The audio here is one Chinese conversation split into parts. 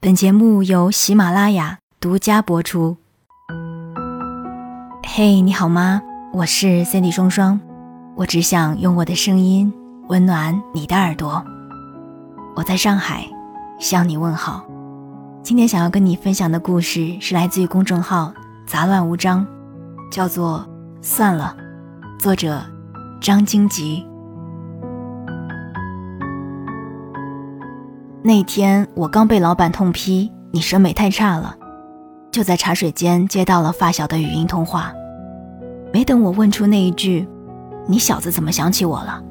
本节目由喜马拉雅独家播出。嘿，你好吗？我是 Cindy 双双，我只想用我的声音温暖你的耳朵。我在上海向你问好。今天想要跟你分享的故事是来自于公众号“杂乱无章”，叫做《算了》，作者张荆棘。那天我刚被老板痛批你审美太差了，就在茶水间接到了发小的语音通话。没等我问出那一句“你小子怎么想起我了”，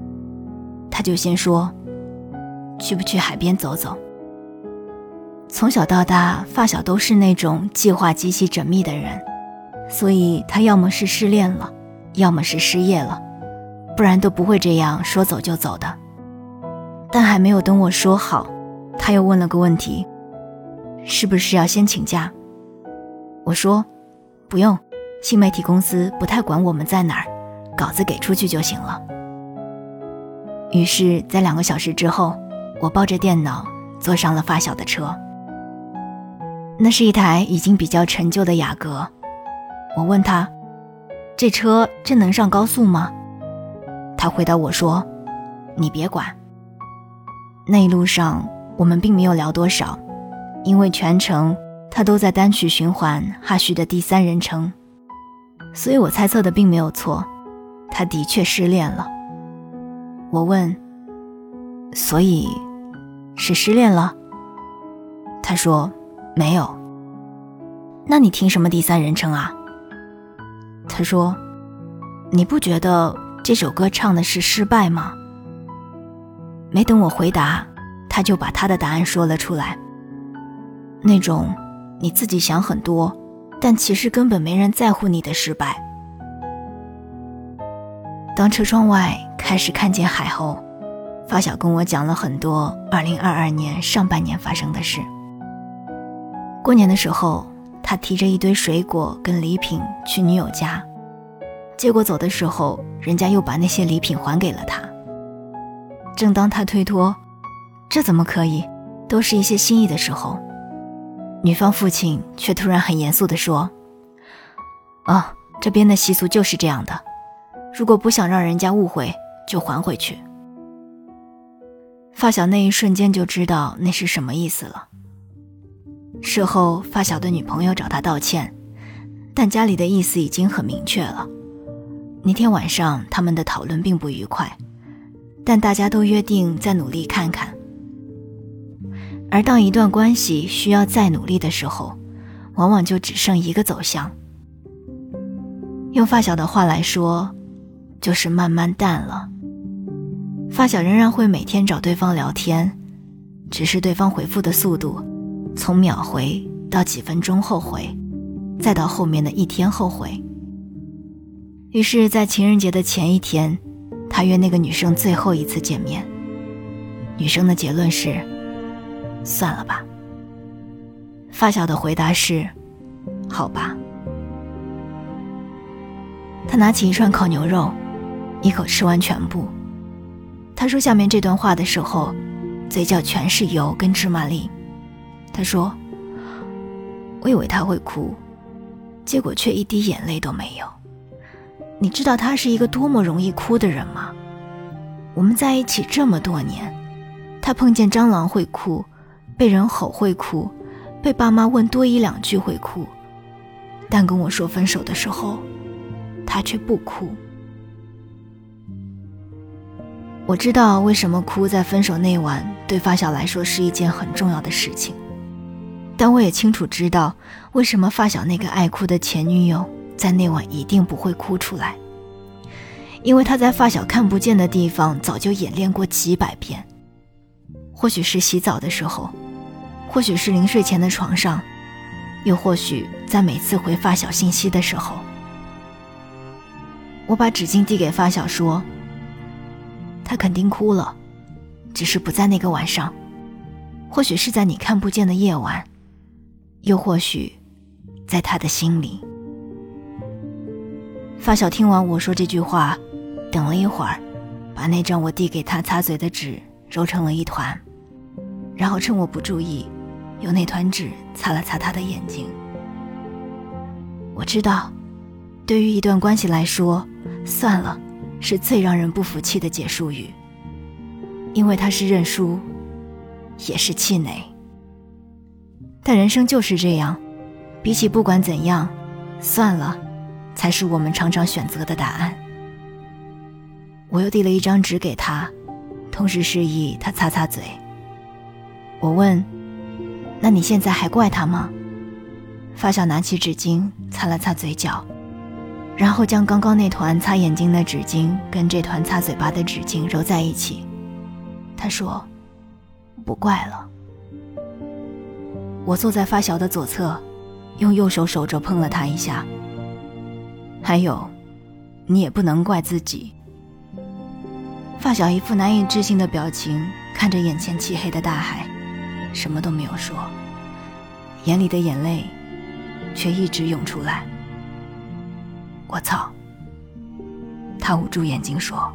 他就先说：“去不去海边走走？”从小到大，发小都是那种计划极其缜密的人，所以他要么是失恋了，要么是失业了，不然都不会这样说走就走的。但还没有等我说好。他又问了个问题：“是不是要先请假？”我说：“不用，新媒体公司不太管我们在哪儿，稿子给出去就行了。”于是，在两个小时之后，我抱着电脑坐上了发小的车。那是一台已经比较陈旧的雅阁。我问他：“这车真能上高速吗？”他回答我说：“你别管。”那一路上。我们并没有聊多少，因为全程他都在单曲循环哈旭的第三人称，所以我猜测的并没有错，他的确失恋了。我问：“所以是失恋了？”他说：“没有。”那你听什么第三人称啊？他说：“你不觉得这首歌唱的是失败吗？”没等我回答。他就把他的答案说了出来。那种你自己想很多，但其实根本没人在乎你的失败。当车窗外开始看见海后，发小跟我讲了很多2022年上半年发生的事。过年的时候，他提着一堆水果跟礼品去女友家，结果走的时候，人家又把那些礼品还给了他。正当他推脱。这怎么可以？都是一些心意的时候，女方父亲却突然很严肃地说：“哦，这边的习俗就是这样的，如果不想让人家误会，就还回去。”发小那一瞬间就知道那是什么意思了。事后，发小的女朋友找他道歉，但家里的意思已经很明确了。那天晚上，他们的讨论并不愉快，但大家都约定再努力看看。而当一段关系需要再努力的时候，往往就只剩一个走向。用发小的话来说，就是慢慢淡了。发小仍然会每天找对方聊天，只是对方回复的速度，从秒回到几分钟后回，再到后面的一天后回。于是，在情人节的前一天，他约那个女生最后一次见面。女生的结论是。算了吧。发小的回答是：“好吧。”他拿起一串烤牛肉，一口吃完全部。他说下面这段话的时候，嘴角全是油跟芝麻粒。他说：“我以为他会哭，结果却一滴眼泪都没有。你知道他是一个多么容易哭的人吗？我们在一起这么多年，他碰见蟑螂会哭。”被人吼会哭，被爸妈问多一两句会哭，但跟我说分手的时候，他却不哭。我知道为什么哭在分手那晚对发小来说是一件很重要的事情，但我也清楚知道为什么发小那个爱哭的前女友在那晚一定不会哭出来，因为他在发小看不见的地方早就演练过几百遍，或许是洗澡的时候。或许是临睡前的床上，又或许在每次回发小信息的时候，我把纸巾递给发小说：“他肯定哭了，只是不在那个晚上，或许是在你看不见的夜晚，又或许在他的心里。”发小听完我说这句话，等了一会儿，把那张我递给他擦嘴的纸揉成了一团，然后趁我不注意。用那团纸擦了擦他的眼睛。我知道，对于一段关系来说，算了，是最让人不服气的结束语。因为他是认输，也是气馁。但人生就是这样，比起不管怎样，算了，才是我们常常选择的答案。我又递了一张纸给他，同时示意他擦擦嘴。我问：“那你现在还怪他吗？”发小拿起纸巾擦了擦嘴角，然后将刚刚那团擦眼睛的纸巾跟这团擦嘴巴的纸巾揉在一起。他说：“不怪了。”我坐在发小的左侧，用右手手肘碰了他一下。还有，你也不能怪自己。发小一副难以置信的表情，看着眼前漆黑的大海，什么都没有说，眼里的眼泪却一直涌出来。我操！他捂住眼睛说。